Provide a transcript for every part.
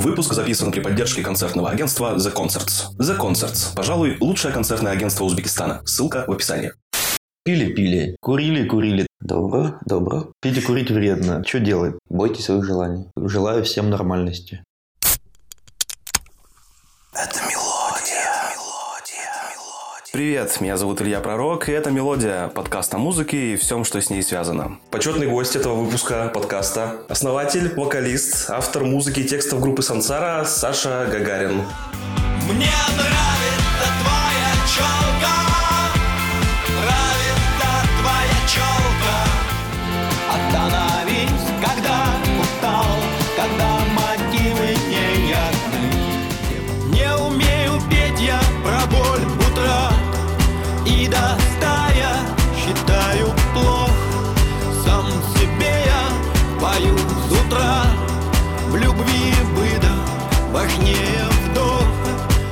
Выпуск записан при поддержке концертного агентства The Concerts. The Concerts – пожалуй, лучшее концертное агентство Узбекистана. Ссылка в описании. Пили-пили, курили-курили. Добро, добро. Пить и курить вредно. Что делать? Бойтесь своих желаний. Желаю всем нормальности. Это мелодия. Привет, меня зовут Илья Пророк, и это «Мелодия» – подкаст о музыке и всем, что с ней связано. Почетный гость этого выпуска подкаста – основатель, вокалист, автор музыки и текстов группы «Сансара» Саша Гагарин. Мне нравится твоя челка,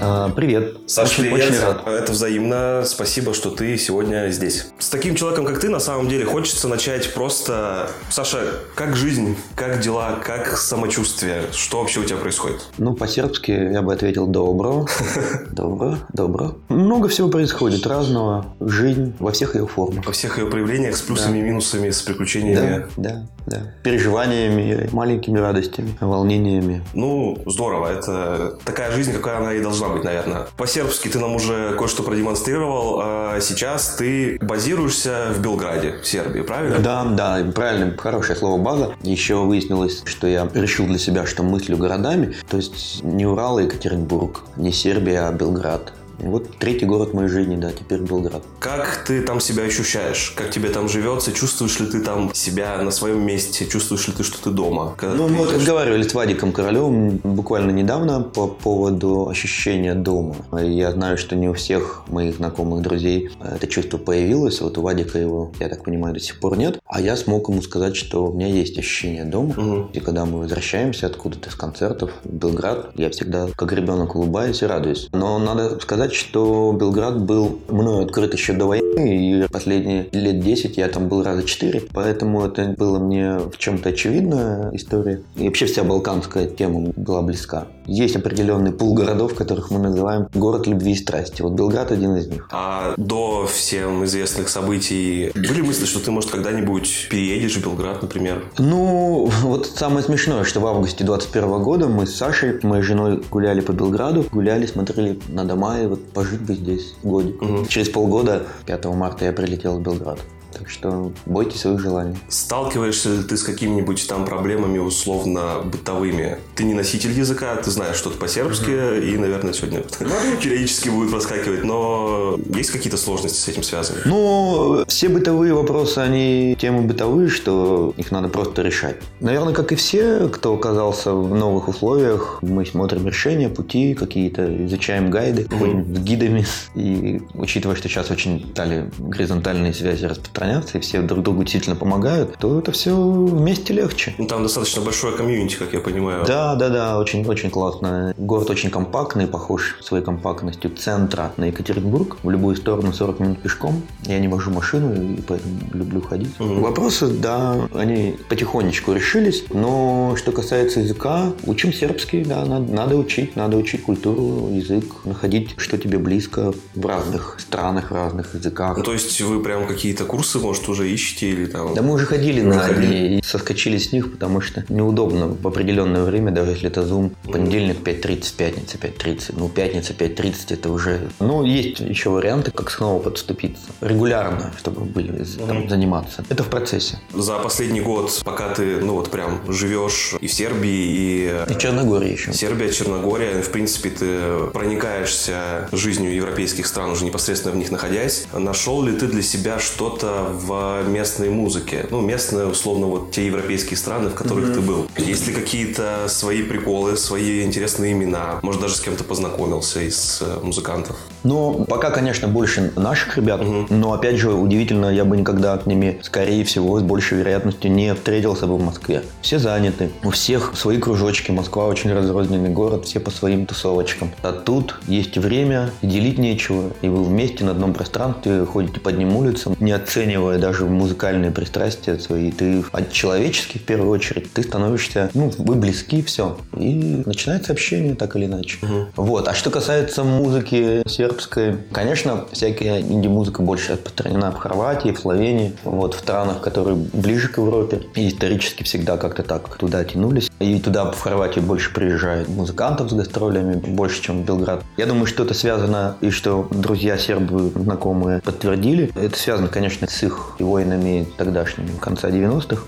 А, привет. Саша, очень, привет. очень рад. Это взаимно. Спасибо, что ты сегодня здесь. С таким человеком, как ты, на самом деле, хочется начать просто... Саша, как жизнь, как дела, как самочувствие? Что вообще у тебя происходит? Ну, по-сербски я бы ответил добро. Добро, добро. Много всего происходит разного. Жизнь во всех ее формах. Во всех ее проявлениях с плюсами и минусами, с приключениями. Да, да, да. Переживаниями, маленькими радостями, волнениями. Ну, здорово. Это такая жизнь, какая она и должна быть, наверное. По-сербски ты нам уже кое-что продемонстрировал. А сейчас ты базируешься в Белграде, в Сербии, правильно? Да, да, правильно, хорошее слово база. Еще выяснилось, что я решил для себя, что мыслю городами, то есть не Урал и Екатеринбург, не Сербия, а Белград. Вот третий город моей жизни, да, теперь Белград. Как ты там себя ощущаешь? Как тебе там живется? Чувствуешь ли ты там себя на своем месте? Чувствуешь ли ты, что ты дома? Когда Ну, мы вот разговаривали с Вадиком Королевым буквально недавно по поводу ощущения дома. Я знаю, что не у всех моих знакомых друзей это чувство появилось. Вот у Вадика его, я так понимаю, до сих пор нет. А я смог ему сказать, что у меня есть ощущение дома. Мгм. И когда мы возвращаемся откуда-то с концертов в Белград, я всегда как ребенок улыбаюсь и радуюсь. Но надо сказать, что Белград был мною открыт еще до войны, и последние лет 10 я там был раза 4, поэтому это было мне в чем-то очевидная история. И вообще вся балканская тема была близка. Есть определенный пул городов, которых мы называем город любви и страсти. Вот Белград один из них. А до всем известных событий были мысли, что ты, может, когда-нибудь переедешь в Белград, например? Ну, вот самое смешное, что в августе 21 года мы с Сашей, моей женой, гуляли по Белграду, гуляли, смотрели на дома, и вот пожить бы здесь годик. Мгм. Через полгода, 5 марта, я прилетел в Белград. Так что бойтесь своих желаний. Сталкиваешься ли ты с какими-нибудь там проблемами условно бытовыми? Ты не носитель языка, ты знаешь что-то по-сербски, и, наверное, сегодня периодически будет проскакивать, но есть какие-то сложности с этим связаны? Ну, все бытовые вопросы, они темы бытовые, что их надо просто решать. Наверное, как и все, кто оказался в новых условиях, мы смотрим решения, пути какие-то, изучаем гайды, ходим с гидами. И учитывая, что сейчас очень стали горизонтальные связи распространяться, и все друг другу действительно помогают, то это все вместе легче. Ну, там достаточно большое комьюнити, как я понимаю. Да, да, да, очень, очень классно. Город очень компактный, похож своей компактностью центра на Екатеринбург. В любую сторону 40 минут пешком. Я не вожу машину, и поэтому люблю ходить. Мгм. Вопросы, да, они потихонечку решились. Но что касается языка, учим сербский, да, надо, надо учить, надо учить культуру, язык, находить, что тебе близко в разных странах, в разных языках. Ну, то есть вы прям какие-то курсы, может, уже ищете или там... Да мы уже ходили на ходили. одни и соскочили с них, потому что неудобно в определенное время, даже если это Zoom, понедельник 5.30, пятница 5.30, ну пятница 5.30 это уже... Ну, есть еще варианты, как снова подступиться. Регулярно, чтобы были там, Мгм. заниматься. Это в процессе. За последний год, пока ты, ну вот прям живешь и в Сербии, и И Черногории еще. Сербия, Черногория, в принципе, ты проникаешься жизнью европейских стран, уже непосредственно в них находясь. Нашел ли ты для себя что-то в местной музыке? Ну, местные, условно, вот те европейские страны, в которых ты был. Есть ли какие-то свои приколы, свои интересные имена? Может, даже с кем-то познакомился из э, музыкантов? Но пока, конечно, больше наших ребят, но опять же, удивительно, я бы никогда с ними, скорее всего, с большей вероятностью не встретился бы в Москве. Все заняты, у всех свои кружочки, Москва очень разрозненный город, все по своим тусовочкам. А тут есть время, и делить нечего, и вы вместе на одном пространстве ходите по одним улицам, не оценивая даже музыкальные пристрастия свои, ты от человеческих в первую очередь, ты становишься, ну, вы близки, все. И начинается общение так или иначе. Вот. А что касается музыки сербской, конечно, всякая инди-музыка больше распространена в Хорватии, в Словении, вот, в странах, которые ближе к Европе. И исторически всегда как-то так туда тянулись. И туда, в Хорватию, больше приезжают музыкантов с гастролями, больше, чем в Белград. Я думаю, что это связано, и что друзья сербы, знакомые, подтвердили. Это связано, конечно, с их войнами тогдашними, конца 90-х.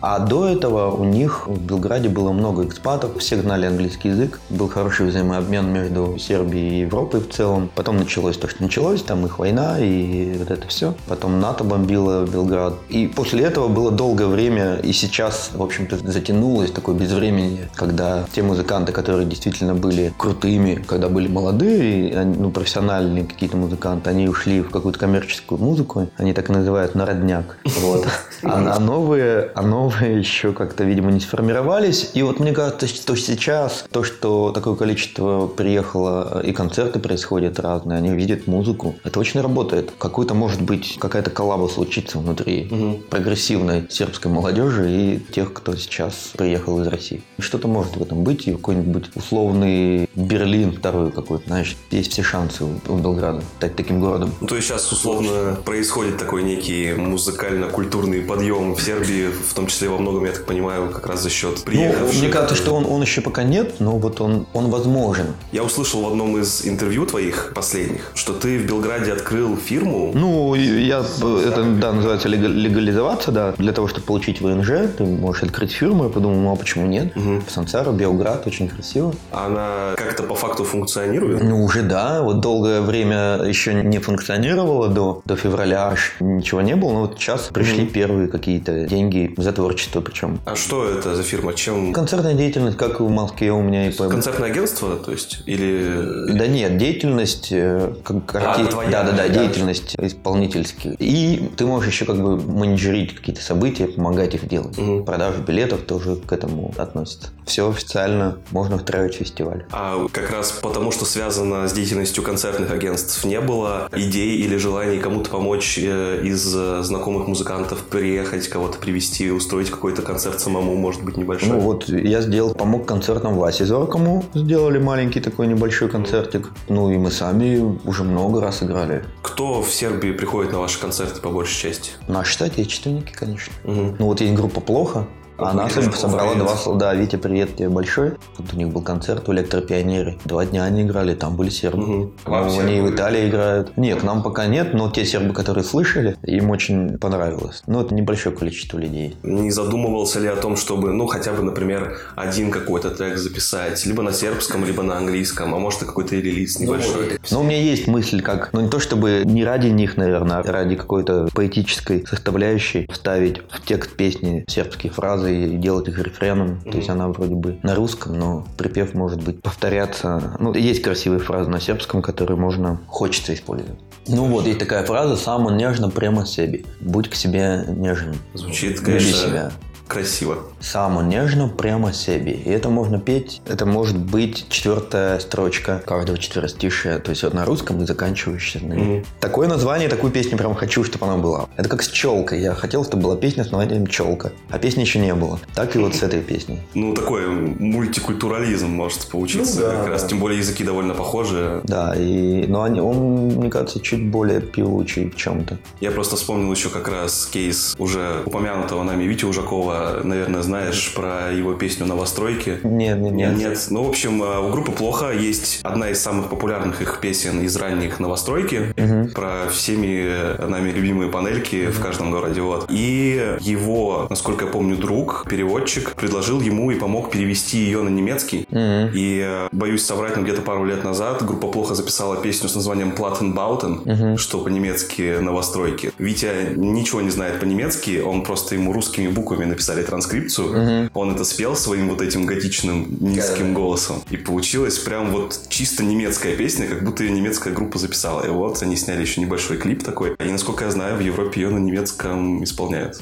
А до этого у них в Белграде было много экспатов, все знали английский язык, был хороший взаимообмен между Сербией и Европой в целом. Потом началось то, что началось, там их война и вот это все. Потом НАТО бомбило Белград. И после этого было долгое время, и сейчас, в общем-то, затянулось такое безвремени, когда те музыканты, которые действительно были крутыми, когда были молодые, ну, профессиональные какие-то музыканты, они ушли в какую-то коммерческую музыку, они так и называют народняк. Вот. А, а новые, а новые еще как-то, видимо, не сформировались. И вот мне кажется, что сейчас то, что такое количество приехало и концерты происходят разные, они видят музыку, это очень работает. Какой-то, может быть, какая-то коллаба случится внутри угу. прогрессивной сербской молодежи и тех, кто сейчас приехал из России. Что-то может в этом быть, и какой-нибудь условный Берлин второй какой-то, знаешь, есть все шансы у Белграда стать таким городом. Ну, то есть сейчас условно происходит такой некий музыкально-культурный подъем в Сербии, в том числе во многом, я так понимаю, как раз за счет приехавших. Ну, мне кажется, что он, он еще пока нет, но вот он, он возможен. Я услышал в одном из интервью твоих последних, что ты в Белграде открыл фирму. Ну, я, это, да, называется легализоваться, да, для того, чтобы получить ВНЖ, ты можешь открыть фирму, я подумал, ну, а почему нет? Угу. В Сансаро, Белград, очень красиво. Она как-то по факту функционирует? Ну, уже да, вот долгое время еще не функционировала до, до февраля, аж ничего не было, но вот сейчас пришли угу. первые какие-то деньги за творчество причем. А что это за фирма? Чем? Концертная деятельность, как в Москве у меня и по... Концертное агентство, то есть? Или... Да нет, деятельность э, как а, арти... твоя, да, да, да, деятельность исполнительских. И ты можешь еще как бы менеджерить какие-то события, помогать их делать. Угу. Продажа билетов тоже к этому относится. Все официально, можно устраивать фестиваль. А как раз потому, что связано с деятельностью концертных агентств, не было идей или желаний кому-то помочь э, из знакомых музыкантов приехать, кого-то привести, устроить какой-то концерт самому, может быть, небольшой? Ну вот я сделал, помог концертам Васе Зоркому, сделали маленький такой небольшой концертик. Ну и мы сами уже много раз играли. Кто в Сербии приходит на ваши концерты по большей части? Наши соотечественники, конечно. Угу. Ну вот есть группа «Плохо», она собрала два солда. Витя, привет тебе большой. Вот у них был концерт у электропионеры. Два дня они играли, там были сербы. Угу. Ну, они в Италии играют. Нет, к нам пока нет, но те сербы, которые слышали, им очень понравилось. Ну, это небольшое количество людей. Не задумывался ли о том, чтобы, ну, хотя бы, например, один какой-то трек записать, либо на сербском, либо на английском, а может и какой-то релиз ну, небольшой? Ну, у меня есть мысль, как, ну, не то чтобы не ради них, наверное, а ради какой-то поэтической составляющей вставить в текст песни сербские фразы, фразы и делать их рефреном. Mm-hmm. То есть она вроде бы на русском, но припев может быть повторяться. Ну, есть красивые фразы на сербском, которые можно, хочется использовать. Ну вот, есть такая фраза «Само нежно прямо себе». Будь к себе нежным. Звучит, конечно, Люби себя красиво. Само нежно прямо себе. И это можно петь. Это может быть четвертая строчка каждого четверостишия. То есть вот на русском и заканчивающаяся на mm-hmm. Такое название, такую песню прям хочу, чтобы она была. Это как с челкой. Я хотел, чтобы была песня с названием «Челка». А песни еще не было. Так и вот с этой песней. Ну, такой мультикультурализм может получиться. Ну, да, как раз, тем более языки довольно похожи. Да, и, но они, он, мне кажется, чуть более певучий в чем-то. Я просто вспомнил еще как раз кейс уже упомянутого нами Вити Ужакова наверное, знаешь про его песню «Новостройки». Нет, нет, нет. Нет. Ну, в общем, э, у группы «Плохо» есть одна из самых популярных их песен из ранних «Новостройки». Угу. Про всеми нами любимые панельки угу. в каждом городе. Вот. И его, насколько я помню, друг, переводчик, предложил ему и помог перевести ее на немецкий. Угу. И, э, боюсь соврать, но где-то пару лет назад группа «Плохо» записала песню с названием «Plattenbauten», угу. что по-немецки «Новостройки». Витя ничего не знает по-немецки, он просто ему русскими буквами написал написали транскрипцию, угу. он это спел своим вот этим готичным низким да. голосом. И получилась прям вот чисто немецкая песня, как будто ее немецкая группа записала. И вот они сняли еще небольшой клип такой. И насколько я знаю, в Европе ее на немецком исполняют.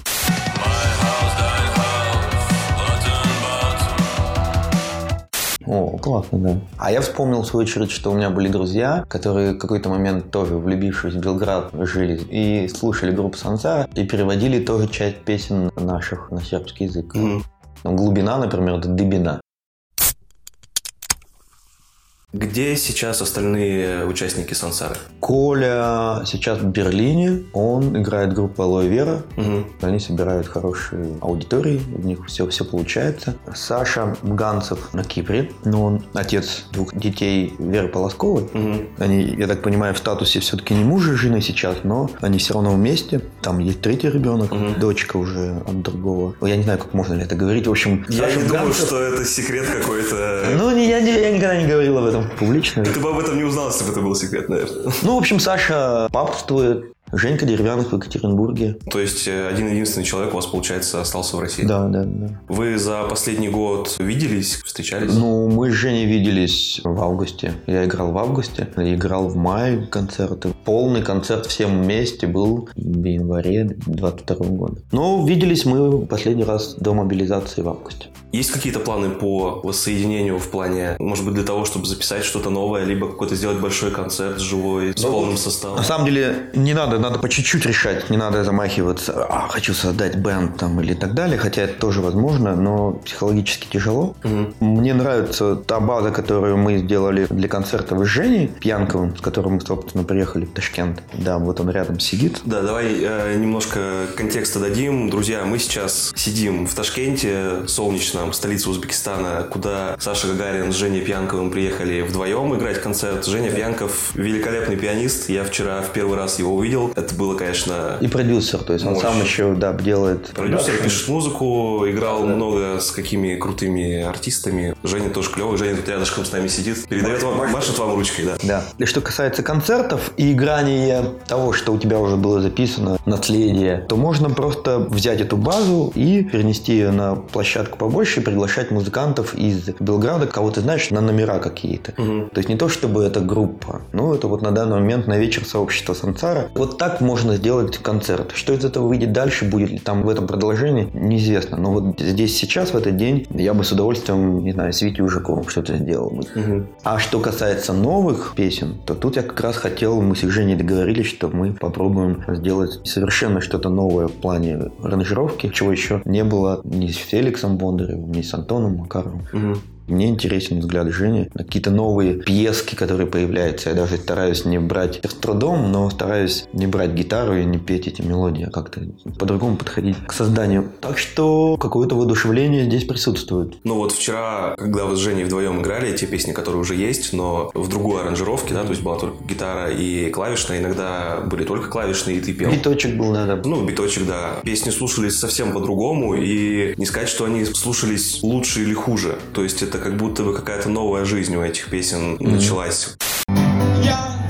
О, классно, да. А я вспомнил, в свою очередь, что у меня были друзья, которые в какой-то момент тоже, влюбившись в Белград, жили и слушали группу Сансара и переводили тоже часть песен наших на сербский язык. Мгм. Ну, Глубина, например, это дыбина. Где сейчас остальные участники Сансары? Коля сейчас в Берлине, он играет группу Алоэ Вера. Мгм. Они собирают хорошие аудитории, у них все, все получается. Саша Ганцев на Кипре, но он отец двух детей Веры Полосковой. Мгм. Они, я так понимаю, в статусе все-таки не мужа и жены сейчас, но они все равно вместе. Там есть третий ребенок, Мгм. дочка уже от другого. Я не знаю, как можно ли это говорить. В общем, Я Саша не думаю, Ганцев- что это секрет какой-то. Ну, я, не- я никогда не говорил об этом публично. Ты бы об этом не узнал, если бы это был секрет, наверное. Ну, в общем, Саша папствует. Женька Деревянных в Екатеринбурге. То есть э, один единственный человек у вас, получается, остался в России. Да, да, да. Вы за последний год виделись, встречались? Ну, мы с Женей виделись в августе. Я играл в августе, играл в мае концерты. Полный концерт всем вместе был в январе 22 года. Но виделись мы последний раз до мобилизации в августе. Есть какие-то планы по воссоединению в плане, может быть, для того, чтобы записать что-то новое, либо какой-то сделать большой концерт живой с Ну, полным На составом? самом деле, не надо, надо по чуть-чуть решать, не надо замахиваться, а, хочу создать бенд там или так далее, хотя это тоже возможно, но психологически тяжело. Мгм. Мне нравится та база, которую мы сделали для концертов с Женей Пьянковым, с которым мы, собственно, приехали в Ташкент. Да, вот он рядом сидит. Да, давай э, немножко контекста дадим. Друзья, мы сейчас сидим в Ташкенте, солнечном, столице Узбекистана, куда Саша Гагарин с Женей Пьянковым приехали вдвоем играть концерт. Женя Пьянков великолепный пианист. Я вчера в первый раз его увидел. Это было, конечно, И продюсер, то есть он Мощь. сам еще, да, делает... Продюсер Да, пишет музыку, играл много с какими крутыми артистами. Женя тоже клевый, Женя тут рядышком с нами сидит. Передает вам, машет вам ручкой, да. Да. И что касается концертов и играния того, что у тебя уже было записано, наследие, то можно просто взять эту базу и перенести ее на площадку побольше и приглашать музыкантов из Белграда, кого ты знаешь, на номера какие-то. Мгм. То есть не то, чтобы это группа, ну это вот на данный момент на вечер сообщества Сансара. Вот так можно сделать концерт. Что из этого выйдет дальше, будет ли там в этом продолжении, неизвестно. Но вот здесь сейчас, в этот день, я бы с удовольствием, не знаю, с Витей Ужаковым что-то сделал бы. Мгм. А что касается новых песен, то тут я как раз хотел, мы с Женей договорились, что мы попробуем сделать совершенно что-то новое в плане аранжировки, чего еще не было ни с Феликсом Бондаревым, ни с Антоном Макаровым. Мгм. Мне интересен взгляд Жени на какие-то новые пьески, которые появляются. Я даже стараюсь не брать с трудом, но стараюсь не брать гитару и не петь эти мелодии, а как-то по-другому подходить к созданию. Так что какое-то воодушевление здесь присутствует. Ну вот вчера, когда вы с Женей вдвоем играли те песни, которые уже есть, но в другой аранжировке, да, то есть была только гитара и клавишная, иногда были только клавишные, и ты пел. Биточек был, надо. Ну, биточек, да. Песни слушались совсем по-другому, и не сказать, что они слушались лучше или хуже. То есть это как будто бы какая-то новая жизнь у этих песен началась. Я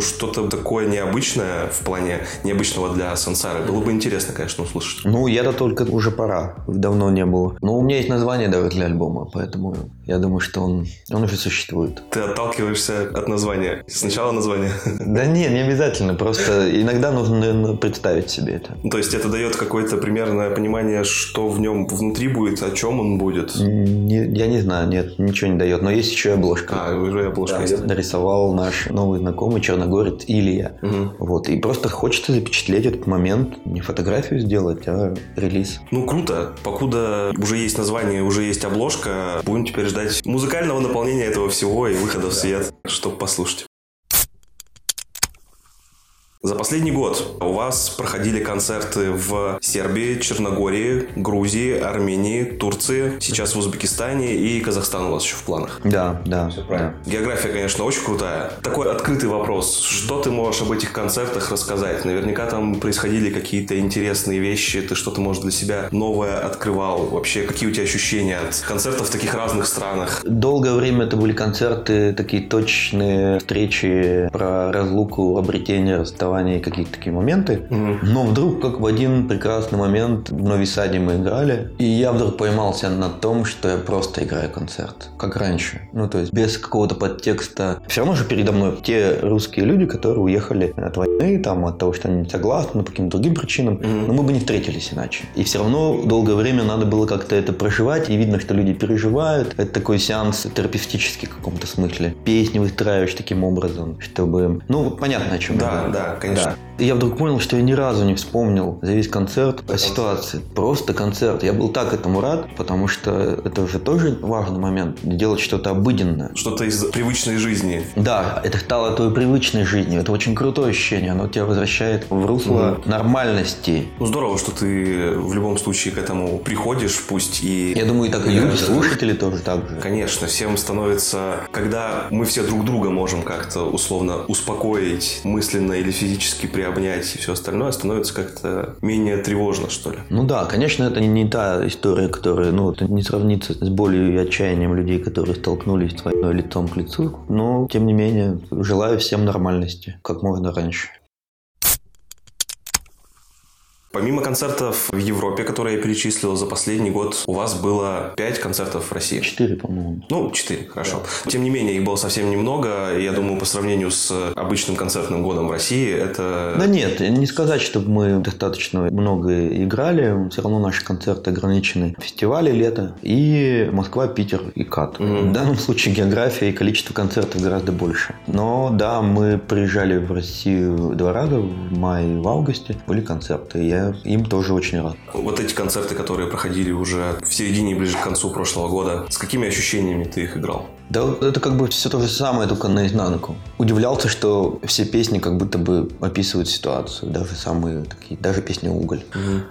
Что-то такое необычное в плане необычного для сансары было бы интересно, конечно, услышать. Ну, я-то только уже пора. Давно не было. Но у меня есть название даже для альбома, поэтому я думаю, что он, он уже существует. Ты отталкиваешься от названия. Сначала название. Да нет, не обязательно. Просто иногда нужно, наверное, представить себе это. Ну, То есть это дает какое-то примерное понимание, что в нем внутри будет, о чем он будет. Не- я не знаю, нет, ничего не дает. Но есть еще и обложка. А, уже обложка Да, есть. нарисовал наш новый знакомый черногорец Илья. Мгм. Вот, и просто хочется запечатлеть этот момент, не фотографию сделать, а релиз. Ну, круто. Покуда уже есть название, уже есть обложка, будем теперь ждать музыкального наполнения этого всего и выхода в свет, чтобы послушать. За последний год у вас проходили концерты в Сербии, Черногории, Грузии, Армении, Турции, сейчас в Узбекистане и Казахстан у вас еще в планах. Да, да. да. География, конечно, очень крутая. Такой открытый вопрос. Что ты можешь об этих концертах рассказать? Наверняка там происходили какие-то интересные вещи. Ты что-то, может, для себя новое открывал. Вообще, какие у тебя ощущения от концертов в таких разных странах? Долгое время это были концерты, такие точные встречи про разлуку, обретение, расставание соревнования и какие-то такие моменты. Но вдруг, как в один прекрасный момент в Нови Саде мы играли, и я вдруг поймался на том, что я просто играю концерт, как раньше. Ну, то есть без какого-то подтекста. Все равно же передо мной те русские люди, которые уехали от войны, там, от того, что они не согласны, по каким-то другим причинам, но мы бы не встретились иначе. И все равно долгое время надо было как-то это проживать, и видно, что люди переживают. Это такой сеанс терапевтический в каком-то смысле. Песни выстраиваешь таким образом, чтобы... Ну, понятно, о чем Да, я говорю. да, конечно. И я вдруг понял, что я ни разу не вспомнил за весь концерт о ситуации. Просто концерт. Я был так этому рад, потому что это же тоже важный момент. Делать что-то обыденное. Что-то из привычной жизни. Да, это стало твоей привычной жизнью. Это очень крутое ощущение. Оно тебя возвращает в русло нормальности. Ну, здорово, что ты в любом случае к этому приходишь, пусть и... Я думаю, и так и Я- люди, слушатели тоже так же. Конечно, всем становится, когда мы все друг друга можем как-то условно успокоить, мысленно или физически приобнять и все остальное, становится как-то менее тревожно, что ли. Ну да, конечно, это не, не та история, которая, ну, это не сравнится с болью и отчаянием людей, которые столкнулись с войной лицом к лицу. Но, тем не менее, желаю всем нормальности, как можно раньше. Помимо концертов в Европе, которые я перечислил за последний год, у вас было 5 концертов в России. Четыре, по-моему. Ну, 4, хорошо. Тем не менее, их было совсем немного. Я думаю, по сравнению с обычным концертным годом в России, это... Да нет, не сказать, чтобы мы достаточно много играли. Все равно наши концерты ограничены. Фестивали лето и Москва, Питер и КАТ. В данном случае география и количество концертов гораздо больше. Но да, мы приезжали в Россию два раза, в мае и в августе. Были концерты. Я им тоже очень рад. Вот эти концерты, которые проходили уже в середине и ближе к концу прошлого года, с какими ощущениями ты их играл? Да, это как бы все то же самое, только наизнанку. Удивлялся, что все песни как будто бы описывают ситуацию, даже самые такие, даже песня «Уголь».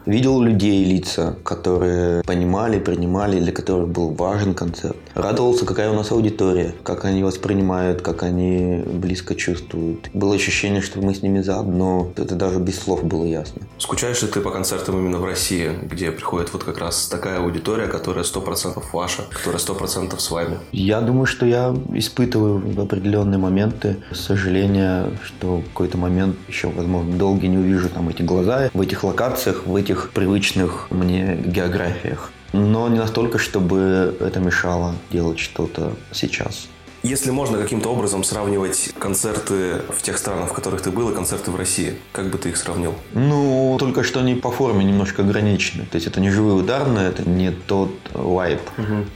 Видел людей, лица, которые понимали, принимали, для которых был важен концерт. Радовался, какая у нас аудитория, как они воспринимают, как они близко чувствуют. Было ощущение, что мы с ними заодно. Это даже без слов было ясно. Скучаешь ли ты по концертам именно в России, где приходит вот как раз такая аудитория, которая 100% ваша, которая 100% с вами? Я думаю, что я испытываю в определенные моменты сожаление, что в какой-то момент еще, возможно, долго не увижу там эти глаза в этих локациях, в этих привычных мне географиях. Но не настолько, чтобы это мешало делать что-то сейчас. Если можно каким-то образом сравнивать концерты в тех странах, в которых ты был, и концерты в России, как бы ты их сравнил? Ну, только что они по форме немножко ограничены. То есть это не живые ударные, это не тот вайп.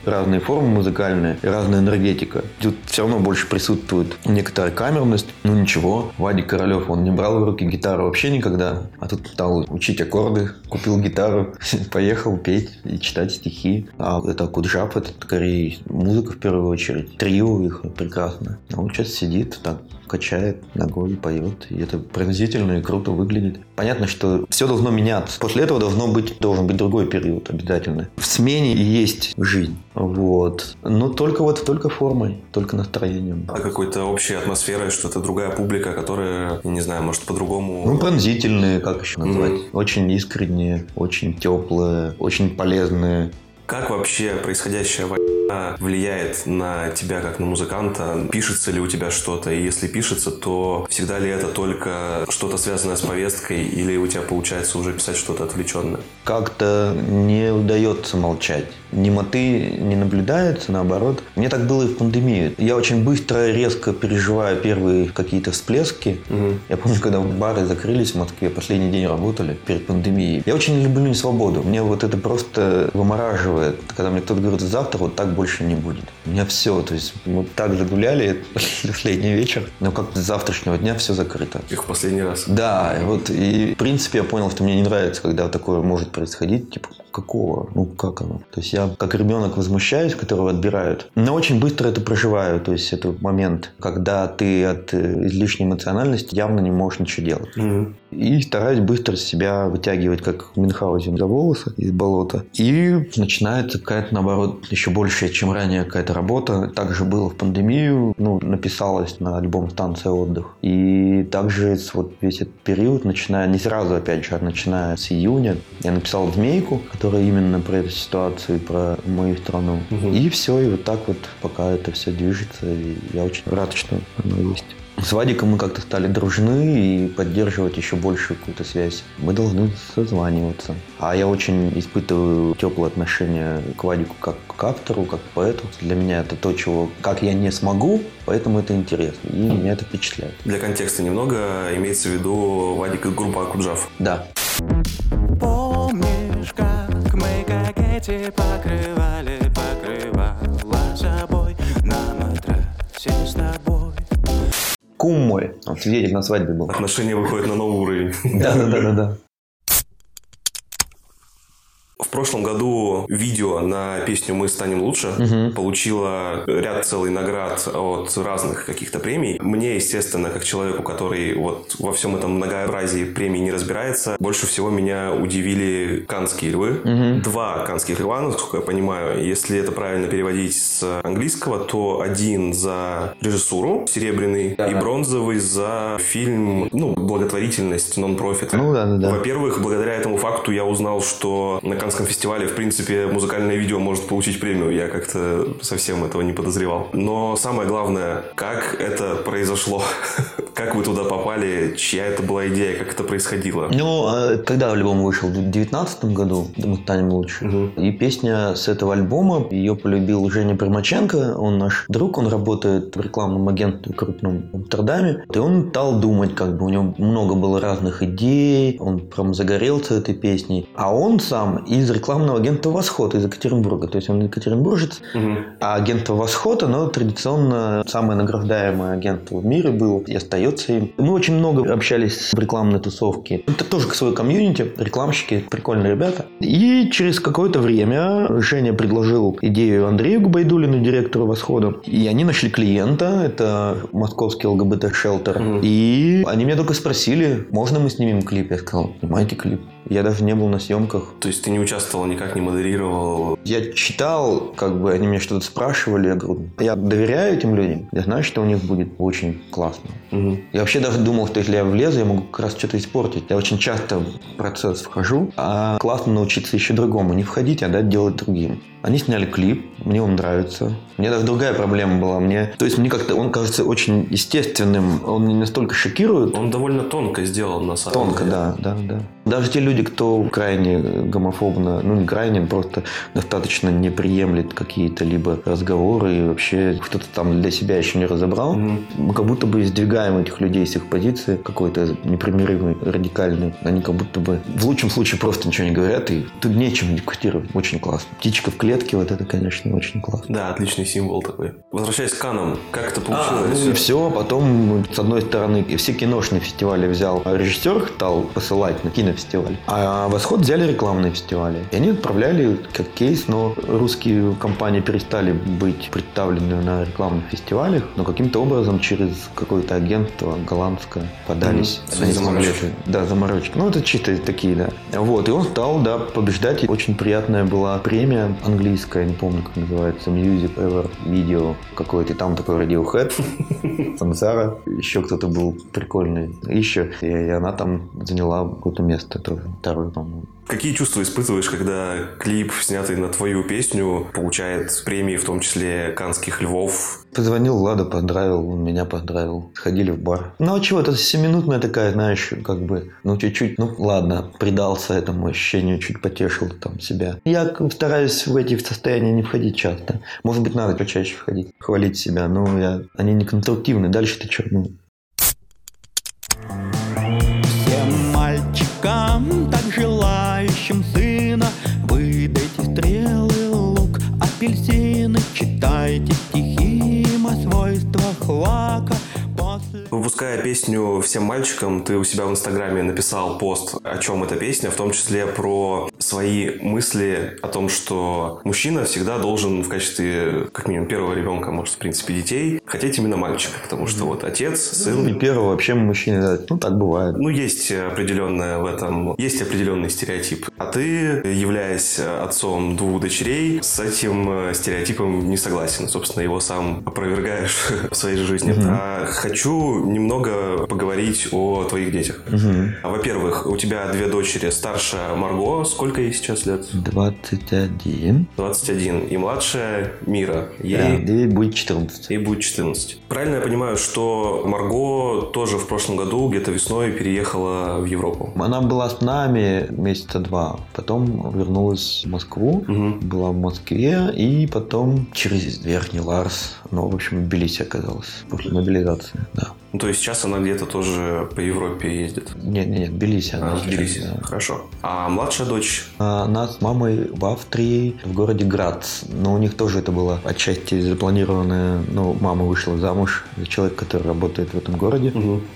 Разные формы музыкальные, разная энергетика. Тут все равно больше присутствует некоторая камерность. Ну ничего, Вадик Королев, он не брал в руки гитару вообще никогда. А тут стал учить аккорды, купил гитару, поехал петь и читать стихи. А это Куджап, это скорее музыка в первую очередь. Трио их прекрасно. А он сейчас сидит так, качает ногой, поет. И это пронзительно и круто выглядит. Понятно, что все должно меняться. После этого должно быть, должен быть другой период обязательно. В смене и есть жизнь. Вот. Но только вот только формой, только настроением. А какой-то общей атмосферой, что это другая публика, которая, не знаю, может по-другому... Ну, пронзительные, как еще назвать? Очень искренние, очень теплые, очень полезные. Как вообще происходящая война влияет на тебя как на музыканта? Пишется ли у тебя что-то? И если пишется, то всегда ли это только что-то связанное с повесткой? Или у тебя получается уже писать что-то отвлеченное? Как-то не удается молчать. Немоты не наблюдается, наоборот. Мне так было и в пандемии. Я очень быстро, резко переживаю первые какие-то всплески. Я помню, когда бары закрылись в Москве, последний день работали перед пандемией. Я очень люблю несвободу. Мне вот это просто вымораживает. Когда мне кто-то говорит, завтра вот так больше не будет. У меня все, то есть вот так загуляли последний вечер, но как с завтрашнего дня все закрыто. Их в последний раз. Да, вот и в принципе я понял, что мне не нравится, когда такое может происходить. Типа, какого? Ну, как оно? То есть я как ребенок возмущаюсь, которого отбирают, но очень быстро это проживаю. То есть это момент, когда ты от э, излишней эмоциональности явно не можешь ничего делать. Мгм. И стараюсь быстро себя вытягивать, как Мюнхгаузен, за волосы из болота. И начинается какая-то, наоборот, еще большая, чем ранее какая-то работа. Также было в пандемию, ну, написалось на альбом «Станция отдых». И также вот весь этот период, начиная, не сразу, опять же, а начиная с июня, я написал «Змейку», которая именно про эту ситуацию, про мою страну. И все, и вот так вот, пока это все движется, и я очень рад, что оно есть. С Вадиком мы как-то стали дружны и поддерживать еще большую какую-то связь. Мы должны созваниваться. А я очень испытываю теплое отношение к Вадику как к автору, как к поэту. Для меня это то, чего как я не смогу, поэтому это интересно. И меня это впечатляет. Для контекста немного имеется в виду Вадик и группа Акуджав. Да. Помнишь, как мы как эти покрывали, Кум мой. Он свидетель на свадьбе был. Отношения выходят на новый уровень. Да-да-да-да. В прошлом году видео на песню «Мы станем лучше» получило ряд целый наград от разных каких-то премий. Мне, естественно, как человеку, который вот во всем этом многообразии премий не разбирается, больше всего меня удивили канские львы. Два канских льва, насколько я понимаю. Если это правильно переводить с английского, то один за режиссуру, серебряный, и бронзовый за фильм, ну, благотворительность, нон-профит. Ну да, да, да. Во-первых, благодаря этому факту я узнал, что на Канском фестивале, в принципе, музыкальное видео может получить премию. Я как-то совсем этого не подозревал. Но самое главное, как это произошло? Как вы туда попали? Чья это была идея? Как это происходило? Ну, а когда альбом вышел? В 2019 году «Мы станем лучше». Мгм. И песня с этого альбома, ее полюбил Женя Примаченко, он наш друг, он работает в рекламном агентстве крупном в Амстердаме. И он стал думать, как бы у него много было разных идей, он прям загорелся этой песней. А он сам из рекламного агентства «Восход» из Екатеринбурга, то есть он екатеринбуржец, Мгм. а агентство «Восход», оно традиционно самое награждаемое агентство в мире было и остается им. Мы очень много общались в рекламной тусовке. Это тоже свой комьюнити, рекламщики, прикольные ребята. И через какое-то время Женя предложил идею Андрею Губайдулину, директору «Восхода». И они нашли клиента, это московский ЛГБТ-шелтер. Мгм. И они меня только спросили, можно мы снимем клип? Я сказал, снимайте клип. Я даже не был на съемках. То есть ты не участвовал никак, не модерировал? Я читал, как бы они меня что-то спрашивали, я говорю, я доверяю этим людям, я знаю, что у них будет очень классно. Мгм. Я вообще даже думал, что если я влезу, я могу как раз что-то испортить. Я очень часто в процесс вхожу, а классно научиться еще другому. Не входить, а дать делать другим. Они сняли клип, мне он нравится. Мне даже другая проблема была. Мне, то есть мне как-то он кажется очень естественным, он не настолько шокирует. Он довольно тонко сделан, на самом Тонко, деле. да, да, да. Даже те люди, кто крайне гомофобно, ну не крайне, просто достаточно не приемлет какие-то либо разговоры и вообще кто-то там для себя еще не разобрал, Мгм. мы как будто бы издвигаем этих людей с их позиции какой-то непримиримой, радикальной. Они как будто бы в лучшем случае просто ничего не говорят, и тут нечем дискутировать. Очень классно. Птичка в клетке, вот это, конечно, очень классно. Да, отличный символ такой. Возвращаясь к Канам, как это Ну получилось? и все, потом, с одной стороны, все киношные фестивали взял режиссер, стал посылать на кинофестиваль, а Восход взяли рекламные фестивали. И они отправляли как кейс, но русские компании перестали быть представлены на рекламных фестивалях, но каким-то образом через какое-то агентство голландское подались. Мгм. Они Заморочки. смогли Да, заморочки. Ну, это чисто такие, да. Вот, и он стал, да, побеждать. Очень приятная была премия английская, не помню, как называется, Music Ever Video какой-то. Там такой Radiohead, Сансара, еще кто-то был прикольный. Еще. И она там заняла какое-то место тоже. Второе, по-моему. Какие чувства испытываешь, когда клип, снятый на твою песню, получает премии, в том числе канских львов? Позвонил Влада, поздравил, он меня поздравил. Сходили в бар. Ну а чего, это семиминутная такая, знаешь, как бы, ну чуть-чуть, ну ладно, предался этому ощущению, чуть потешил там себя. Я стараюсь в эти состояния не входить часто. Может быть, надо почаще входить, хвалить себя, но я, они не конструктивны. Дальше ты что? Ну, после... Выпуская песню всем мальчикам, ты у себя в Инстаграме написал пост, о чем эта песня, в том числе про свои мысли о том, что мужчина всегда должен в качестве, как минимум, первого ребенка, может, в принципе, детей, хотеть именно мальчика, потому что вот отец, сын, и первого вообще мужчине дать. Ну, так бывает. Ну, есть определенное в этом, есть определенный стереотип. А ты, являясь отцом двух дочерей, с этим э, стереотипом не согласен. Собственно, его сам опровергаешь в своей жизни. А хочу немного поговорить о твоих детях. А, Во-первых, у тебя две дочери. Старшая Марго, сколько Сколько ей сейчас лет? 21. 21. И младшая Мира. Ей, Да, ей будет 14. ей будет 14. Правильно я понимаю, что Марго тоже в прошлом году, где-то весной, переехала в Европу? Она была с нами месяца два. Потом вернулась в Москву. Мгм. Была в Москве. И потом через Верхний Ларс. Ну, в общем, в Тбилиси оказалась. После мобилизации, да. Ну, то есть сейчас она где-то тоже по Европе ездит. Нет, нет, нет, Тбилиси она А, в Тбилиси. да. Хорошо. А младшая дочь? А Она с мамой в Австрии, в городе Грац. Но у них тоже это было отчасти запланированное. Ну, мама вышла замуж за человека, который работает в этом городе.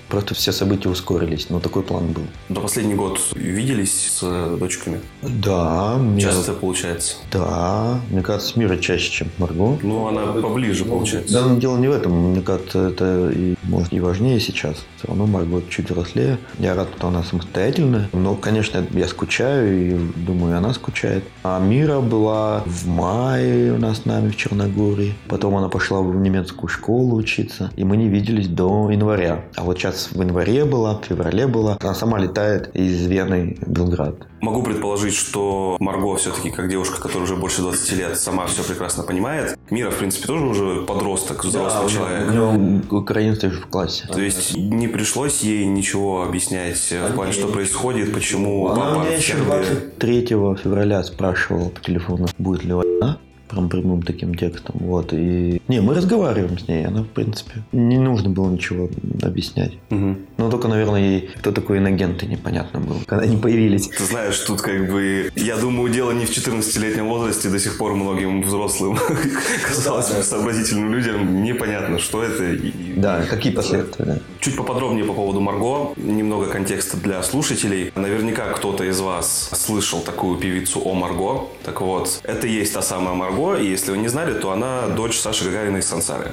Просто все события ускорились. Но такой план был. За последний год виделись с дочками? Да, мне- Часто получается? Да, мне кажется, Мира чаще, чем Марго. Ну, она поближе, получается. Да, дело не в этом. Мне кажется, это и, может, и важнее сейчас. Все равно Марго чуть взрослее. Я рад, что она самостоятельная. Но, конечно, я скучаю, и думаю, она скучает. А Мира была в мае у нас с нами в Черногории. Потом она пошла в немецкую школу учиться. И мы не виделись до января. А вот сейчас в январе была, в феврале была. Она сама летает из Вены в Белград. Могу предположить, что Марго все-таки, как девушка, которая уже больше 20 лет, сама все прекрасно понимает. Мира, в принципе, тоже уже подросток, взрослый человек. У него украинцы же в классе. То есть не пришлось ей ничего объяснять э, в плане, что происходит, почему Она папа меня еще Сербии. 23 февраля спрашивала по телефону, будет ли война. Прям прямым таким текстом. Вот. И... Не, мы разговариваем с ней. Она, в принципе, не нужно было ничего объяснять. Мгм. Ну, только, наверное, ей кто такой инагенты непонятно было, когда они появились. Ты знаешь, тут как бы, я думаю, дело не в 14-летнем возрасте, до сих пор многим взрослым, казалось бы, сообразительным людям непонятно, что это. Да, какие последствия. Чуть поподробнее по поводу Марго, немного контекста для слушателей. Наверняка кто-то из вас слышал такую певицу о Марго. Так вот, это есть та самая Марго, и если вы не знали, то она дочь Саши Гагарина из Сансары.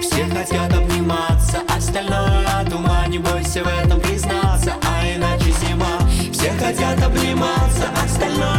Все хотят обниматься, остальное от ума Не бойся в этом признаться, а иначе зима Все хотят обниматься, остальное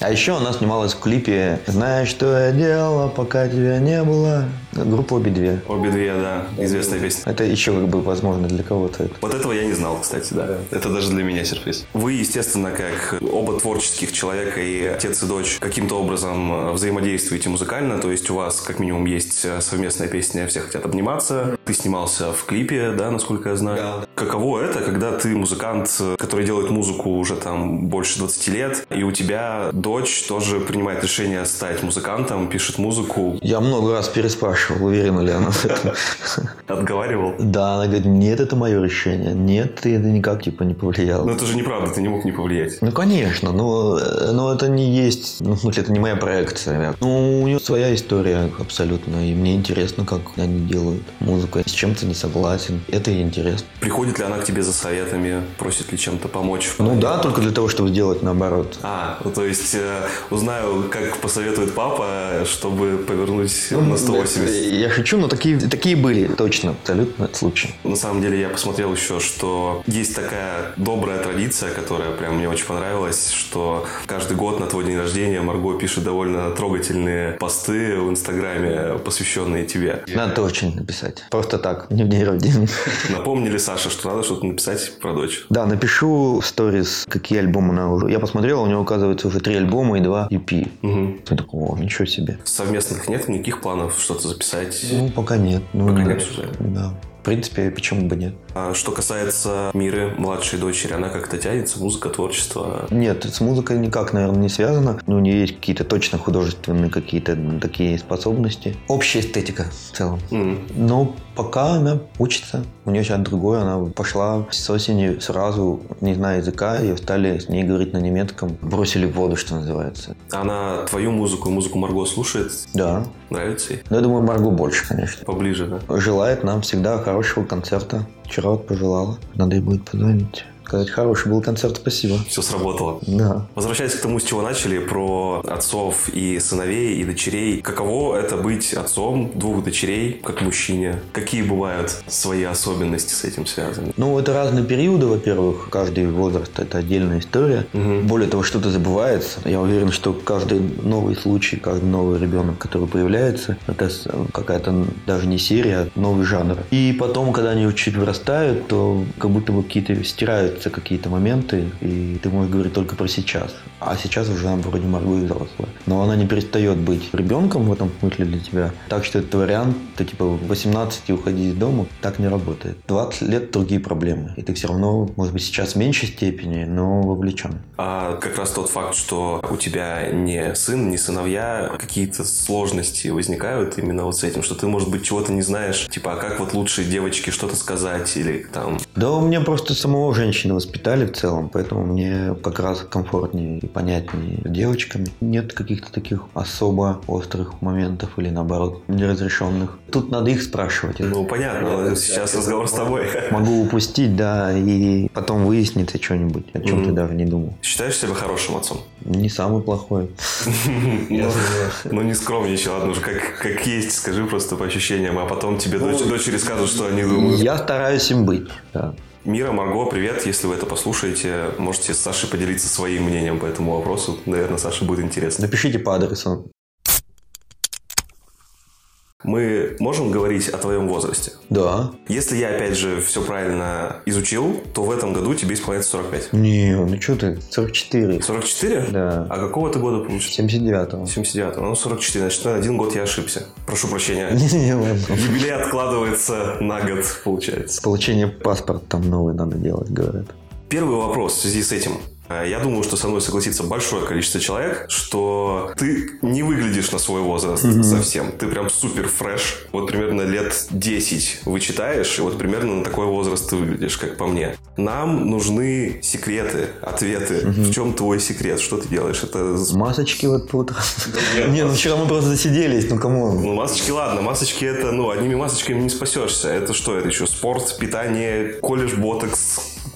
А еще она снималась в клипе «Знаешь, что я делала, пока тебя не было». Группа «Обе две». Обе две, да, известная песня. Это еще как бы возможно для кого-то это. Вот этого я не знал, кстати, да. Это даже для меня сюрприз. Вы, естественно, как оба творческих человека и отец и дочь каким-то образом э, взаимодействуете музыкально, то есть у вас как минимум есть э, совместная песня «Все хотят обниматься», ты снимался в клипе, да, насколько я знаю. Каково это, когда ты музыкант, э, который делает музыку уже там больше 20 лет, и у тебя дочь тоже принимает решение стать музыкантом, пишет музыку, Я много раз переспрашивал, уверена ли она в этом. отговаривал? Да, она говорит, нет, это мое решение. Нет, ты это никак типа не повлиял. Но это же неправда, ты не мог не повлиять. Ну, конечно, но, э, но это не есть, ну, в смысле, это не моя проекция. Ну, у нее своя история абсолютно, и мне интересно, как они делают музыку. С чем-то не согласен, это интересно. Приходит ли она к тебе за советами, просит ли чем-то помочь? Ну да, только для того, чтобы сделать наоборот. А, ну, то есть э, узнаю, как посоветует папа, чтобы повернуть на 180. Я шучу, но такие, такие были точно, абсолютно случаи. На самом деле я посмотрел еще, что есть такая добрая традиция, которая прям мне очень понравилась, что каждый год на твой день рождения Марго пишет довольно трогательные посты в Инстаграме, посвященные тебе. Надо очень написать. Просто так, не в день рождения. Напомнили Саша, что надо что-то написать про дочь. Да, напишу в сторис, какие альбомы она уже... Я посмотрел, у него, оказывается, уже три альбома и два EP. Мгм. Я такой, о, ничего себе. Совместных нет никаких планов что-то записать? Ну, пока нет. Ну, Пока да. не обсуждали. Да. В принципе, почему бы нет? А что касается Миры, младшей дочери, она как-то тянется, музыка, творчество. Нет, с музыкой никак, наверное, не связано. Но у нее есть какие-то точно художественные какие-то такие способности. Общая эстетика в целом. М. Но пока она учится. У нее сейчас другое. Она пошла с осени сразу, не зная языка, и стали с ней говорить на немецком. Бросили в воду, что называется. Она твою музыку музыку Марго слушает? Да. Нравится ей? Но я думаю, Марго больше, конечно. Поближе, да? Желает нам всегда хорошего концерта. Вчера вот пожелала. Надо ей будет позвонить. Сказать, хороший был концерт, спасибо. Все сработало. Да. Возвращаясь к тому, с чего начали, про отцов и сыновей, и дочерей. Каково это быть отцом двух дочерей, как мужчине? Какие бывают свои особенности с этим связаны? Ну, это разные периоды, во-первых. Каждый возраст – это отдельная история. Более того, что-то забывается. Я уверен, что каждый новый случай, каждый новый ребенок, который появляется, это какая-то даже не серия, а новый жанр. И потом, когда они чуть вырастают, то как будто бы какие-то стирают случаются какие-то моменты, и ты можешь говорить только про сейчас. А сейчас уже вроде Марго и взрослая. Но она не перестает быть ребенком в этом смысле для тебя. Так что этот вариант, ты типа в 18 уходи из дома, так не работает. 20 лет другие проблемы. И ты все равно, может быть, сейчас в меньшей степени, но вовлечен. А как раз тот факт, что у тебя не сын, не сыновья, какие-то сложности возникают именно вот с этим, что ты, может быть, чего-то не знаешь, типа, а как вот лучше девочке что-то сказать или там... Да у меня просто самого женщины воспитали в целом, поэтому мне как раз комфортнее и понятнее с девочками. Нет каких-то таких особо острых моментов или наоборот неразрешенных. Тут надо их спрашивать. Ну, понятно, сейчас разговор с тобой. Могу упустить, да, и потом выяснится что-нибудь, о чем ты даже не думал. Считаешь себя хорошим отцом? Не самый плохой. Ну, не скромничай, ладно, уже как, есть, скажи просто по ощущениям, а потом тебе дочь- дочери скажут, что они думают. Я стараюсь им быть, да. Мира, Марго, привет. Если вы это послушаете, можете с Сашей поделиться своим мнением по этому вопросу. Наверное, Саше будет интересно. Напишите по адресу. Мы можем говорить о твоем возрасте? Да. Если я, опять же, все правильно изучил, то в этом году тебе исполняется 45. Не, ну что ты, 44. 44? Да. А какого ты года получится? 79-го. 79 Ну, 44, значит, на один год я ошибся. Прошу прощения. Не. Юбилей откладывается на год, получается. Получение паспорта там новый надо делать, говорят. Первый вопрос в связи с этим. Э, Я думаю, что со мной согласится большое количество человек, что ты не выглядишь на свой возраст совсем. Ты прям супер фреш. Вот примерно лет 10 вычитаешь, и вот примерно на такой возраст ты выглядишь, как по мне. Нам нужны секреты, ответы. В чем твой секрет? Что ты делаешь? Это... Масочки вот тут. Не, ну вчера мы просто засиделись, ну кому? Ну, масочки, ладно, масочки это, ну, одними масочками не спасешься. Это что, это еще спорт, питание, колешь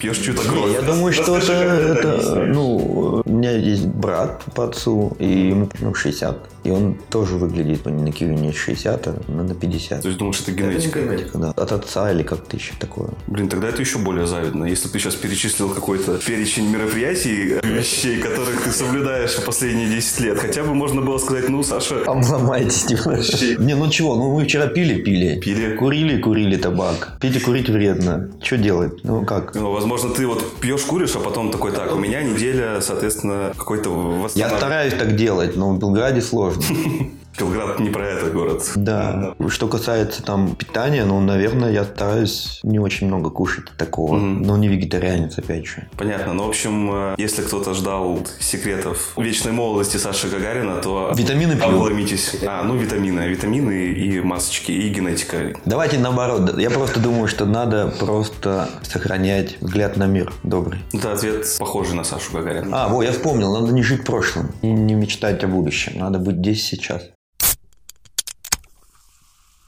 ботокс, пьешь чью-то кровь. Я думаю, что это, это, ну, у меня есть брат по отцу, и ему ну, 60. И он тоже выглядит, ну, не на Киеве не 60, а на на 50. То есть думаешь, это генетика? Да, от отца или как-то еще такое. Блин, тогда это еще более завидно. Если ты сейчас перечислил какой-то перечень мероприятий, э, вещей, которых ты соблюдаешь в последние 10 лет, хотя бы можно было сказать, ну, Саша, Обломайтесь, типа. Не, ну чего, ну мы вчера пили, пили. Пили. Курили, курили табак. Пить и курить вредно. Что делать? Ну как? ну, возможно, ты вот пьешь, куришь, а потом такой, так, у меня неделя, соответственно, какой-то Я стараюсь так делать, но в Белграде сложно. сложно. Белград не про это город. Да. Что касается там питания, ну, наверное, я стараюсь не очень много кушать такого. Но не вегетарианец, опять же. Понятно. Ну, в общем, э, если кто-то ждал секретов вечной молодости Саши Гагарина, то... Витамины пью. Обломитесь. А, ну, витамины. Витамины и масочки, и генетика. Давайте наоборот. Я просто думаю, что надо просто сохранять взгляд на мир добрый. Это ответ похожий на Сашу Гагарина. А, во, я вспомнил, надо не жить прошлым и не мечтать о будущем. Надо быть здесь сейчас.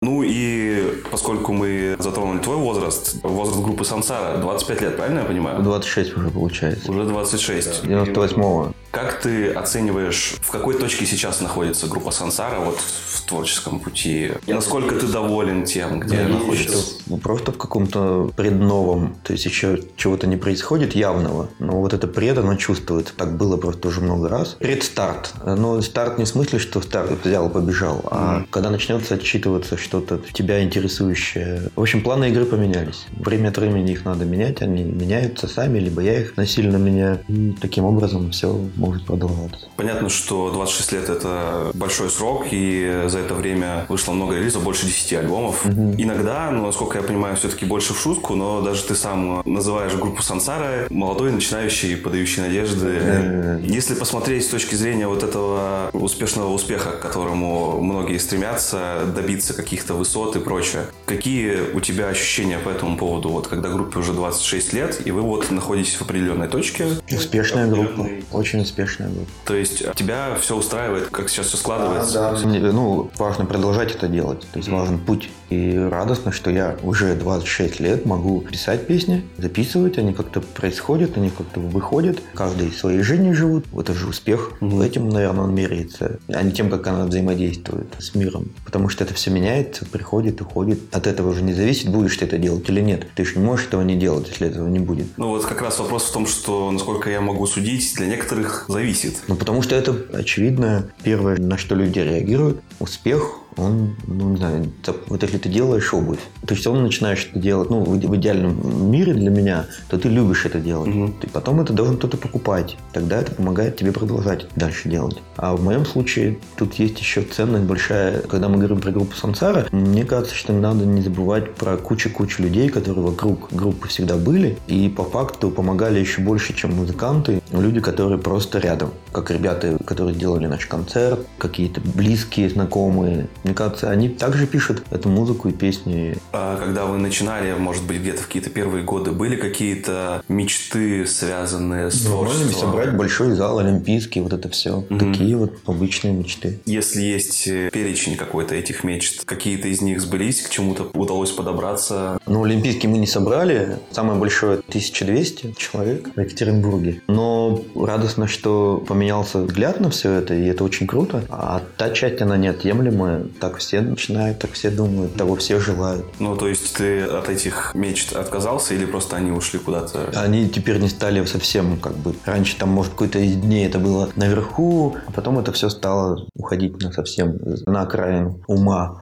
Ну и поскольку мы затронули твой возраст, возраст группы Сансара 25 лет, правильно я понимаю? 26 уже получается. Уже 26. 98-го. Как ты оцениваешь, в какой точке сейчас находится группа Сансара вот в творческом пути? Насколько ты доволен тем, где находится? Ну, Просто в каком-то предновом, то есть еще чего-то не происходит явного, но вот это пред, оно чувствуется. Так было просто уже много раз. Предстарт. Но старт не в смысле, что старт взял и побежал, а когда начнется отчитываться что-то тебя интересующее. В общем, планы игры поменялись. Время от времени их надо менять, они меняются сами, либо я их насильно меняю. И таким образом все может продолжаться. Понятно, что 26 лет это большой срок, и за это время вышло много релизов, больше 10 альбомов. Иногда, ну, насколько я понимаю, все-таки больше в шутку, но даже ты сам называешь группу Сансара молодой, начинающий, подающий надежды. Если посмотреть с точки зрения вот этого успешного успеха, к которому многие стремятся, добиться каких-то высот и прочее, какие у тебя ощущения по этому поводу, вот когда группе уже 26 лет, и вы вот находитесь в определенной точке? Успешная группа. Очень успешная группа. То есть тебя все устраивает, как сейчас все складывается? Мне, Ну, важно продолжать это делать. То есть важен путь. И радостно, что я уже 26 лет могу писать песни, записывать. Они как-то происходят, они как-то выходят. Каждый своей жизнью живут. Это же успех. Этим, наверное, он меряется. А не тем, как она взаимодействует с миром. Потому что это все меняется, приходит, уходит. От этого уже не зависит, будешь ты это делать или нет. Ты же не можешь этого не делать, если этого не будет. Ну вот как раз вопрос в том, что, насколько я могу судить, для некоторых зависит. Ну, потому что это, очевидно, первое, на что люди реагируют. Успех, Он, ну, не знаю, вот если ты делаешь обувь, то есть он начинаешь это делать, ну, в, иде- в идеальном мире для меня, то ты любишь это делать. Мгм. И потом это должен кто-то покупать. Тогда это помогает тебе продолжать дальше делать. А в моем случае тут есть еще ценность большая. Когда мы говорим про группу Сансара, мне кажется, что надо не забывать про кучу-кучу людей, которые вокруг группы всегда были. И по факту помогали еще больше, чем музыканты. Люди, которые просто рядом. Как ребята, которые делали наш концерт, какие-то близкие, знакомые. Мне кажется, они также пишут эту музыку и песни. А когда вы начинали, может быть, где-то в какие-то первые годы, были какие-то мечты, связанные с Можно творчеством? собрать большой зал олимпийский, вот это все. Такие вот обычные мечты. Если есть э, перечень какой-то этих мечт, какие-то из них сбылись, к чему-то удалось подобраться. Ну, Олимпийский мы не собрали. Самое большое 1200 человек в Екатеринбурге. Но радостно, что поменялся взгляд на все это, и это очень круто. А та часть, она неотъемлемая. Так все начинают, так все думают, того все желают. Ну, то есть ты от этих мечт отказался или просто они ушли куда-то? Они теперь не стали совсем как бы... Раньше там, может, какой-то из дней это было наверху, а потом это все стало уходить на совсем на окраину ума.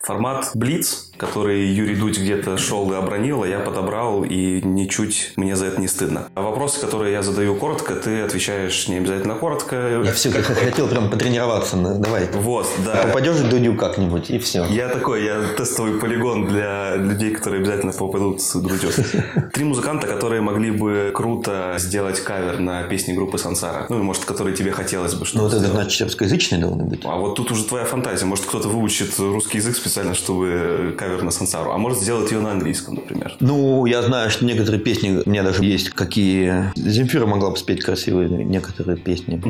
Формат Блиц, который Юрий Дудь где-то шел и обронил, а я подобрал, и ничуть мне за это не стыдно. А вопросы, которые я задаю коротко, ты отвечаешь не обязательно коротко. Я все хотел прям потренироваться. ну, Давай. Вот, да. Попадешь в Дудю как-нибудь, и все. Я такой, я тестовый полигон для людей, которые обязательно попадут с Дудю. Три музыканта, которые могли бы круто сделать кавер на песни группы Сансара. Ну, и, может, которые тебе хотелось бы Ну, что-то вот это значит русскоязычные должны быть. А вот тут уже твоя фантазия. Может, кто-то выучит русский язык специально, чтобы кавер на Сансару. А может, сделать ее на английском, например. Ну, я знаю, что некоторые песни, у меня даже есть какие... Земфира могла бы спеть красивые некоторые песни.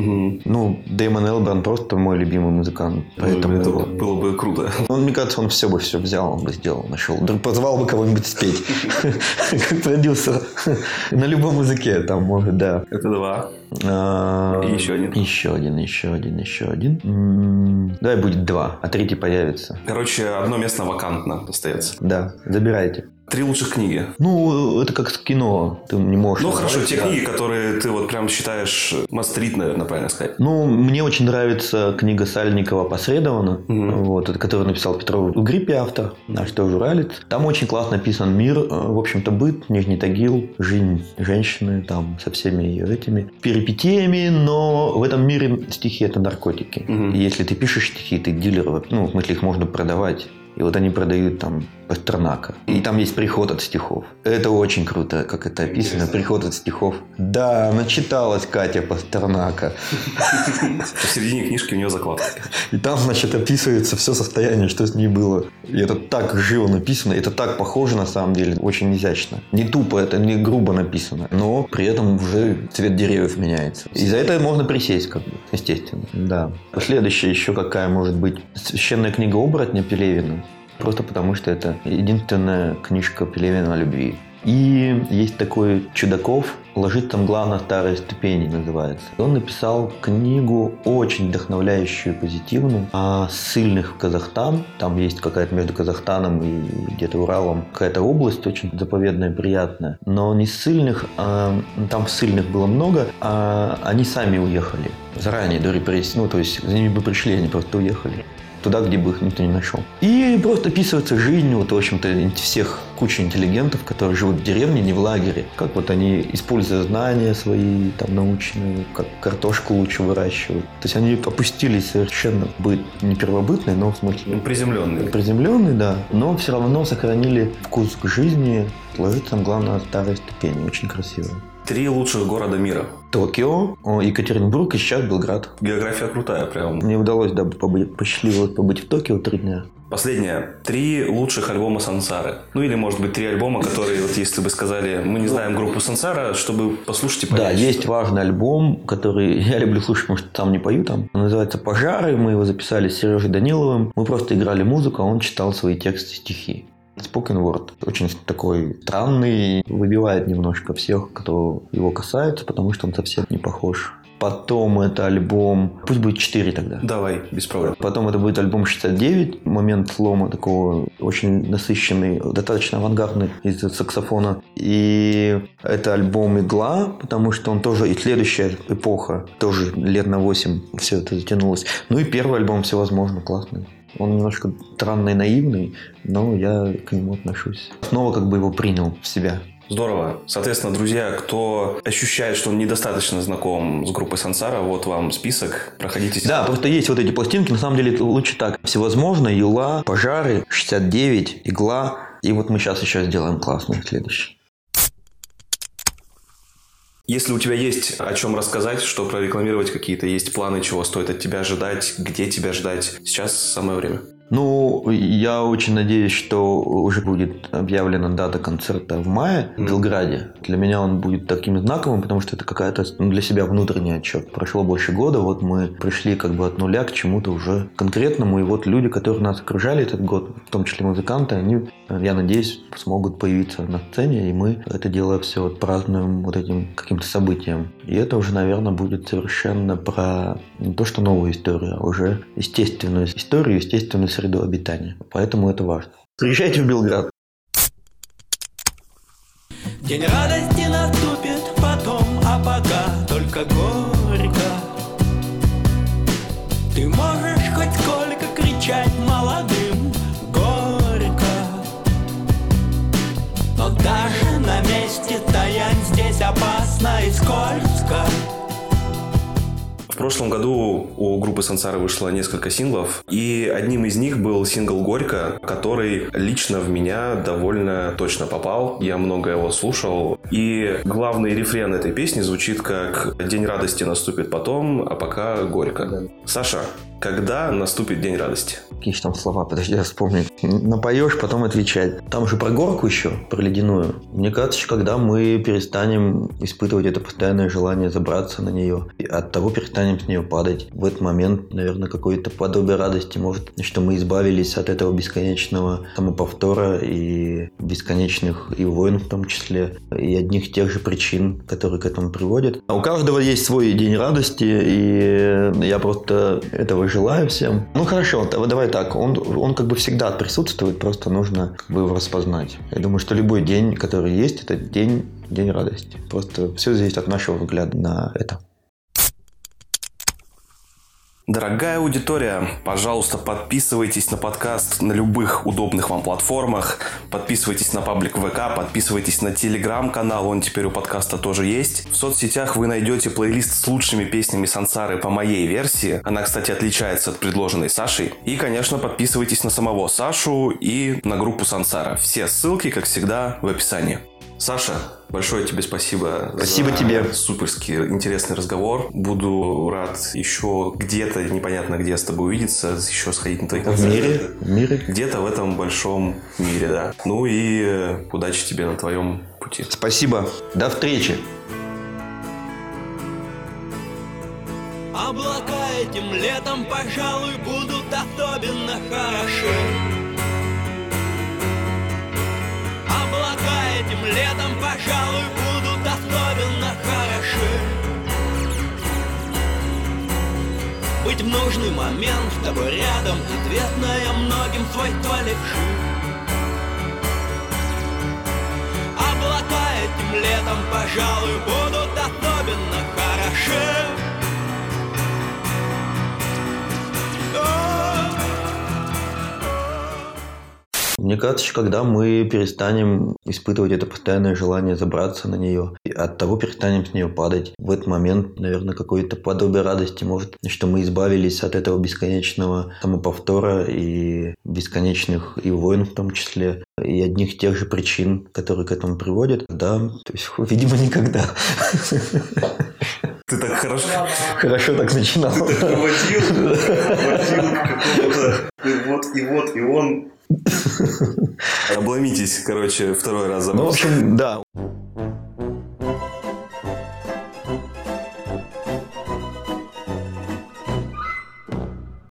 Ну, Дэймон Элбран просто мой любимый музыкант. Поэтому это было бы круто. он, мне кажется, он все бы все взял, он бы сделал, нашел. Позвал бы кого-нибудь спеть. Как продюсер. На любом языке там может, да. Это два. А, И еще один. Еще один, еще один, еще один. Давай будет два, а третий появится. Короче, одно место вакантно остается. Да, забирайте. Три лучших книги. Ну, это как кино. Ты не можешь... Ну, хорошо, те Да. книги, которые ты вот прям считаешь мастрит, наверное, правильно сказать. Ну, мне очень нравится книга Сальникова «Посредованно», Мгм. вот, это, которую написал Петров Угриппи, автор, наш тоже уралец. Там очень классно написан мир, э, в общем-то, быт, Нижний Тагил, жизнь женщины, там, со всеми ее этими перипетиями, но в этом мире стихи – это наркотики. И если ты пишешь стихи, ты дилер, ну, в смысле, их можно продавать. И вот они продают там Пастернака. И там есть приход от стихов. Это очень круто, как это описано. Приход от стихов. Да, начиталась Катя Пастернака. В середине книжки у нее закладка. И там, значит, описывается все состояние, что с ней было. И это так живо написано, это так похоже на самом деле, очень изящно. Не тупо, это не грубо написано, но при этом уже цвет деревьев меняется. И за это можно присесть, как бы, естественно. Да. Следующая еще какая может быть? Священная книга оборотня Пелевина. Просто потому, что это единственная книжка Пелевина о любви. И есть такой Чудаков, «Ложится мгла на старой ступени» называется. Он написал книгу очень вдохновляющую, позитивную, о ссыльных в Казахстан. Там есть какая-то между Казахстаном и где-то Уралом какая-то область очень заповедная, приятная. Но не ссыльных, а там ссыльных было много, а они сами уехали заранее до репрессий. Ну, то есть за ними бы пришли, они просто уехали туда, где бы их никто не нашел. И просто описывается жизнь, вот, в общем-то, всех куча интеллигентов, которые живут в деревне, не в лагере. Как вот они, используя знания свои, там, научные, как картошку лучше выращивают. То есть они опустились совершенно в быт, не первобытный, но в смысле Ну, Приземленный. приземленный, да, но все равно сохранили вкус к жизни, ложится там, главное, на старой ступени. Очень красиво. Три лучших города мира. Токио, Екатеринбург и сейчас Белград. География крутая прям. Мне удалось, да, побыть, посчастливилось побыть в Токио три дня. Последнее. Три лучших альбома Сансары. Ну или, может быть, три альбома, которые, вот если бы сказали, мы не знаем группу Сансара, чтобы послушать и понять. Да, есть важный альбом, который я люблю слушать, потому что там не пою там. Он называется «Пожары». Мы его записали с Сережей Даниловым. Мы просто играли музыку, а он читал свои тексты, стихи. Spoken Word. Очень такой странный, выбивает немножко всех, кто его касается, потому что он совсем не похож Потом это альбом... Пусть будет 4 тогда. Давай, без проблем. Потом это будет альбом 69, момент слома такого очень насыщенный, достаточно авангардный из саксофона. И это альбом «Игла», потому что он тоже и следующая эпоха, тоже лет на 8 все это затянулось. Ну и первый альбом «Всевозможно» классный. Он немножко странный, наивный, но я к нему отношусь. Снова как бы его принял в себя. Здорово. Соответственно, друзья, кто ощущает, что он недостаточно знаком с группой Сансара, вот вам список, проходите. Да, просто есть вот эти пластинки, на самом деле лучше так. Всевозможно, Юла, Пожары, 69, Игла. И вот мы сейчас еще сделаем классный следующий. Если у тебя есть о чем рассказать, что прорекламировать какие-то, есть планы, чего стоит от тебя ожидать, где тебя ждать, сейчас самое время. Ну, я очень надеюсь, что уже будет объявлена дата концерта в мае в Белграде. Для меня он будет таким знаковым, потому что это какая-то для себя внутренний отчет. Прошло больше года, вот мы пришли как бы от нуля к чему-то уже конкретному, и вот люди, которые нас окружали этот год, в том числе музыканты, они, я надеюсь, смогут появиться на сцене, и мы это дело все вот празднуем вот этим каким-то событием. И это уже, наверное, будет совершенно про не то, что новую историю, а уже естественную историю, естественную среду обитания. Поэтому это важно. Приезжайте в Белград. День радости наступит потом, а пока только горько. Ты можешь хоть сколько кричать молодым горько, но даже на месте стоять здесь опасно и скользко. В прошлом году у группы Сансара вышло несколько синглов, и одним из них был сингл «Горько», который лично в меня довольно точно попал. Я много его слушал, и главный рефрен этой песни звучит как «День радости наступит потом, а пока горько». Саша, когда наступит День радости? Какие же там слова? Подожди, я вспомню. Напоешь, потом отвечать. Там же про горку еще, про ледяную. Мне кажется, когда мы перестанем испытывать это постоянное желание забраться на нее, и от того перестанем с нее падать. В этот момент, наверное, какое-то подобие радости может, что мы избавились от этого бесконечного самоповтора и бесконечных и войн в том числе, и одних тех же причин, которые к этому приводят. А у каждого есть свой день радости, и я просто этого желаю всем. Ну хорошо, давай так, он, он как бы всегда присутствует, просто нужно как бы его распознать. Я думаю, что любой день, который есть, это день, день радости. Просто все зависит от нашего взгляда на это. Дорогая аудитория, пожалуйста, подписывайтесь на подкаст на любых удобных вам платформах, подписывайтесь на паблик ВК, подписывайтесь на телеграм-канал, он теперь у подкаста тоже есть. В соцсетях вы найдете плейлист с лучшими песнями Сансары по моей версии. Она, кстати, отличается от предложенной Сашей. И, конечно, подписывайтесь на самого Сашу и на группу Сансара. Все ссылки, как всегда, в описании. Саша, большое тебе спасибо. Спасибо за тебе. Суперский интересный разговор. Буду рад еще где-то, непонятно где с тобой увидеться, еще сходить на твои В концерты. мире, в мире. Где-то в этом большом мире, да. Ну и э, удачи тебе на твоем пути. Спасибо. До встречи. Облака этим летом, пожалуй, будут особенно хороши. Летом, пожалуй, будут особенно хороши. Быть в нужный момент с тобой рядом, известное многим свойство левши. Облака этим летом, пожалуй, будут особенно хороши. Мне кажется, когда мы перестанем испытывать это постоянное желание забраться на нее, и от того перестанем с нее падать, в этот момент, наверное, какое-то подобие радости может, что мы избавились от этого бесконечного самоповтора и бесконечных и войн в том числе, и одних тех же причин, которые к этому приводят. Да, то есть, видимо, никогда. Ты так хорошо Хорошо так начинал. проводил, проводил какого-то... И вот, и вот, и он... Обломитесь, короче, второй раз Ну, в общем, да.